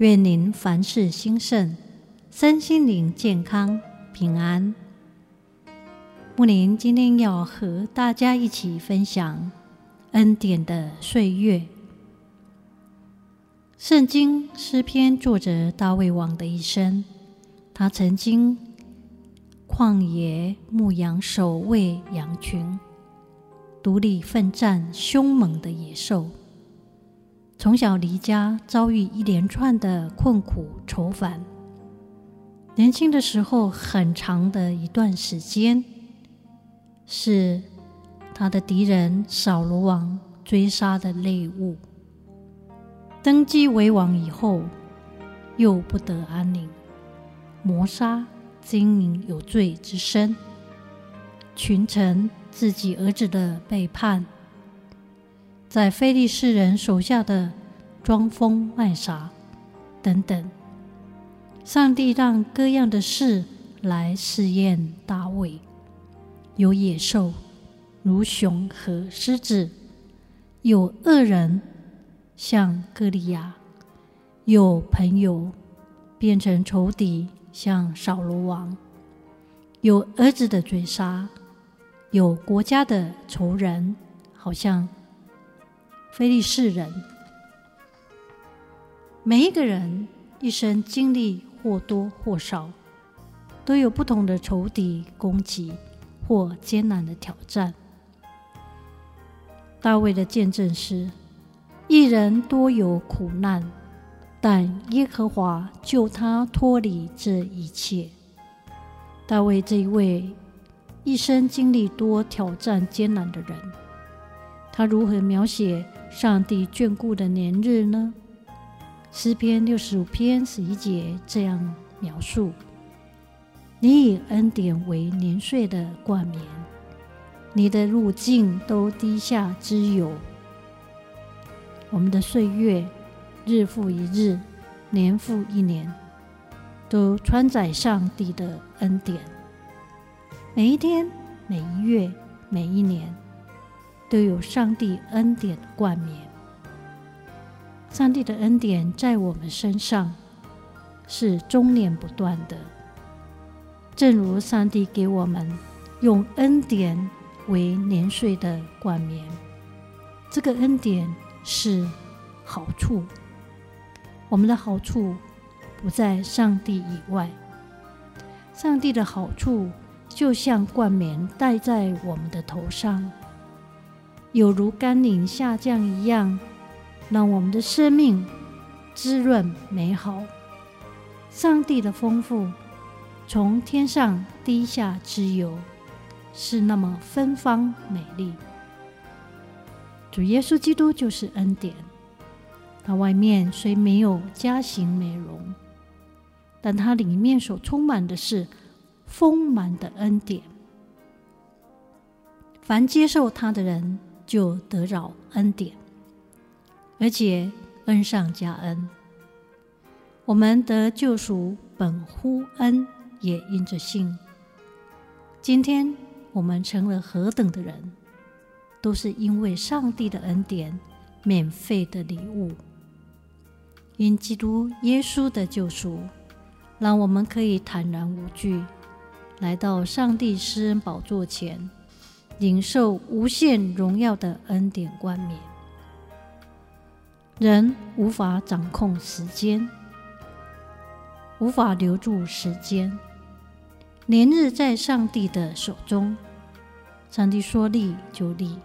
愿您凡事兴盛，身心灵健康平安。木林今天要和大家一起分享恩典的岁月。圣经诗篇作者大卫王的一生，他曾经旷野牧羊，守卫羊群，独立奋战凶猛的野兽。从小离家，遭遇一连串的困苦愁烦。年轻的时候，很长的一段时间，是他的敌人扫罗王追杀的猎物。登基为王以后，又不得安宁，谋杀、经营有罪之身，群臣自己儿子的背叛。在非利士人手下的装疯卖傻等等，上帝让各样的事来试验大卫：有野兽，如熊和狮子；有恶人，像歌利亚；有朋友，变成仇敌，像扫罗王；有儿子的追杀；有国家的仇人，好像。非利士人，每一个人一生经历或多或少，都有不同的仇敌攻击或艰难的挑战。大卫的见证是：一人多有苦难，但耶和华救他脱离这一切。大卫这一位一生经历多挑战艰难的人，他如何描写上帝眷顾的年日呢？诗篇六十五篇十一节这样描述：“你以恩典为年岁的冠冕，你的路径都低下脂油。”我们的岁月日复一日，年复一年，都穿载上帝的恩典。每一天、每一月、每一年。都有上帝恩典冠冕。上帝的恩典在我们身上是终年不断的，正如上帝给我们用恩典为年岁的冠冕。这个恩典是好处，我们的好处不在上帝以外。上帝的好处就像冠冕戴在我们的头上。有如甘霖下降一样，让我们的生命滋润美好。上帝的丰富从天上滴下之油，是那么芬芳美丽。主耶稣基督就是恩典，他外面虽没有佳形美容，但他里面所充满的是丰满的恩典。凡接受他的人，就得着恩典，而且恩上加恩。我们得救赎本乎恩，也因着信。今天我们成了何等的人，都是因为上帝的恩典，免费的礼物。因基督耶稣的救赎，让我们可以坦然无惧，来到上帝施恩宝座前。领受无限荣耀的恩典冠冕。人无法掌控时间，无法留住时间。年日在上帝的手中，上帝说立就立，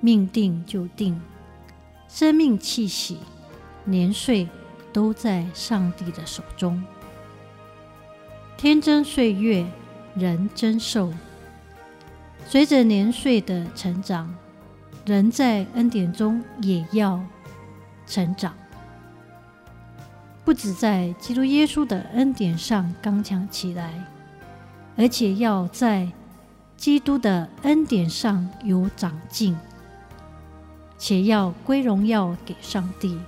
命定就定。生命气息、年岁都在上帝的手中。天真岁月，人增寿。随着年岁的成长，人在恩典中也要成长。不止在基督耶稣的恩典上刚强起来，而且要在基督的恩典上有长进，且要归荣耀给上帝，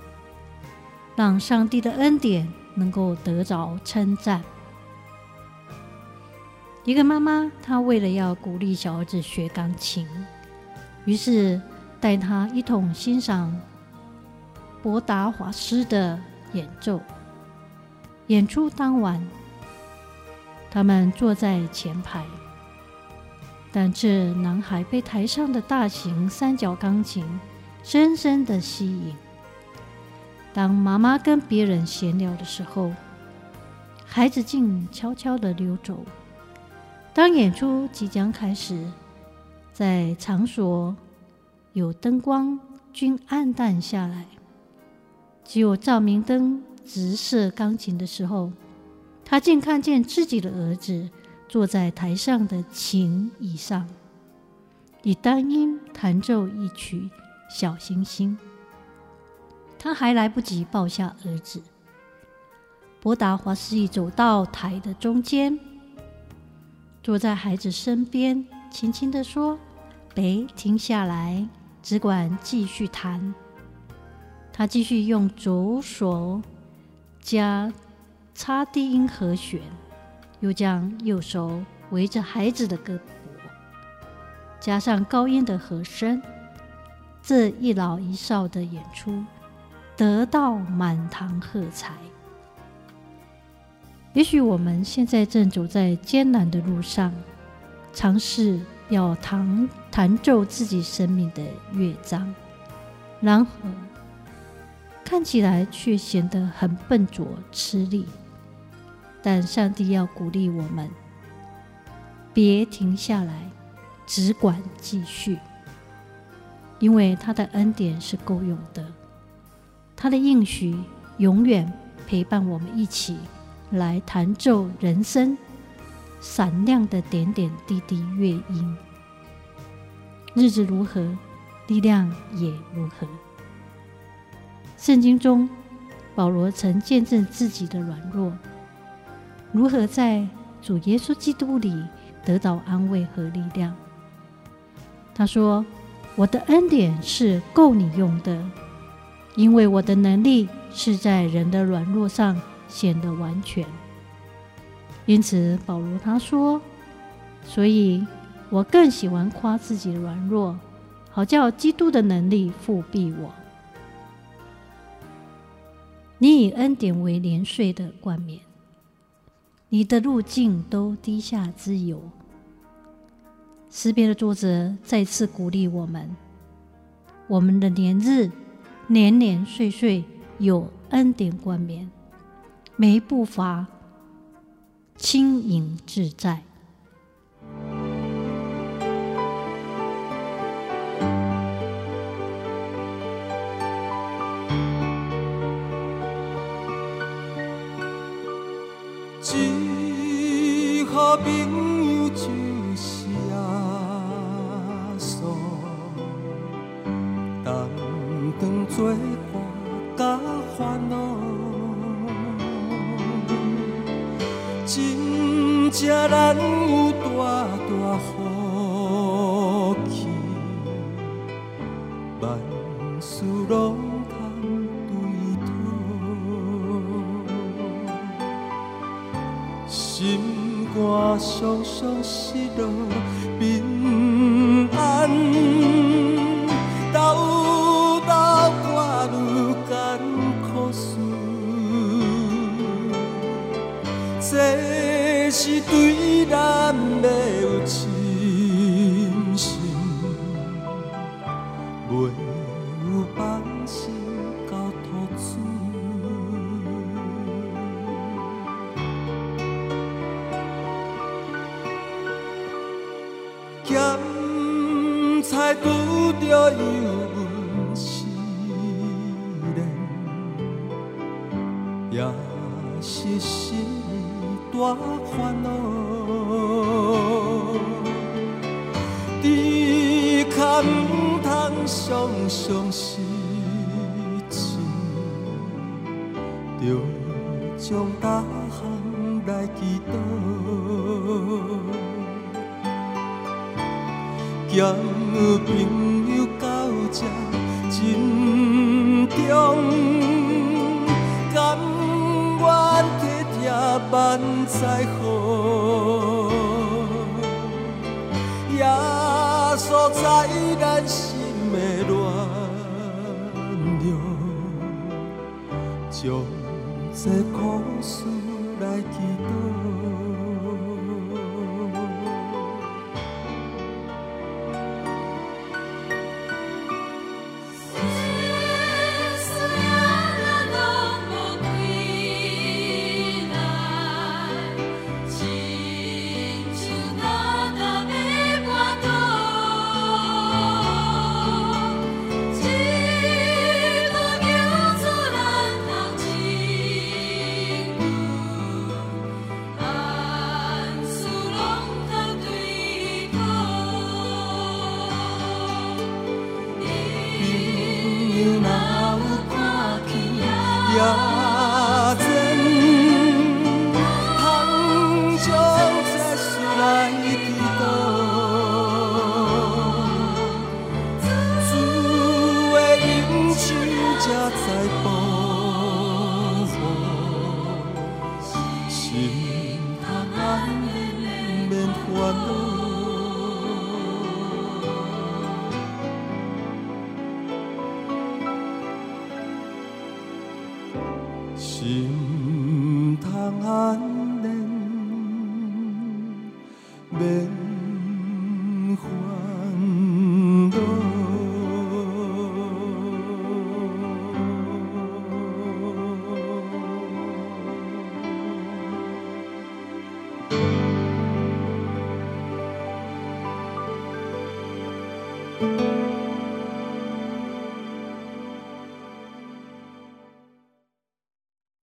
让上帝的恩典能够得着称赞。一个妈妈，她为了要鼓励小儿子学钢琴，于是带他一同欣赏博达华斯的演奏。演出当晚，他们坐在前排，但这男孩被台上的大型三角钢琴深深的吸引。当妈妈跟别人闲聊的时候，孩子竟悄悄地溜走。当演出即将开始，在场所有灯光均暗淡下来，只有照明灯直射钢琴的时候，他竟看见自己的儿子坐在台上的琴椅上，以单音弹奏一曲《小星星》。他还来不及抱下儿子，博达华斯已走到台的中间。坐在孩子身边，轻轻地说：“别停下来，只管继续弹。”他继续用左手加插低音和弦，又将右手围着孩子的胳膊，加上高音的和声。这一老一少的演出得到满堂喝彩。也许我们现在正走在艰难的路上，尝试要弹弹奏自己生命的乐章，然而看起来却显得很笨拙吃力。但上帝要鼓励我们，别停下来，只管继续，因为他的恩典是够用的，他的应许永远陪伴我们一起。来弹奏人生闪亮的点点滴滴乐音，日子如何，力量也如何。圣经中，保罗曾见证自己的软弱，如何在主耶稣基督里得到安慰和力量。他说：“我的恩典是够你用的，因为我的能力是在人的软弱上。”显得完全，因此保罗他说：“所以我更喜欢夸自己的软弱，好叫基督的能力覆庇我。”你以恩典为年岁的冠冕，你的路径都低下之油。诗篇的作者再次鼓励我们：我们的年日年年岁岁有恩典冠冕。每一步伐轻盈自在，真正难有大大福气，万事拢通对讨，心肝酸酸失落咸菜拄着油温时冷，也是心。大烦恼，只可唔通常常失志，着。将大汉来祈祷，交朋友到这珍重，甘愿体贴万载好，耶稣在咱心的暖融，将。这苦事来祈祷。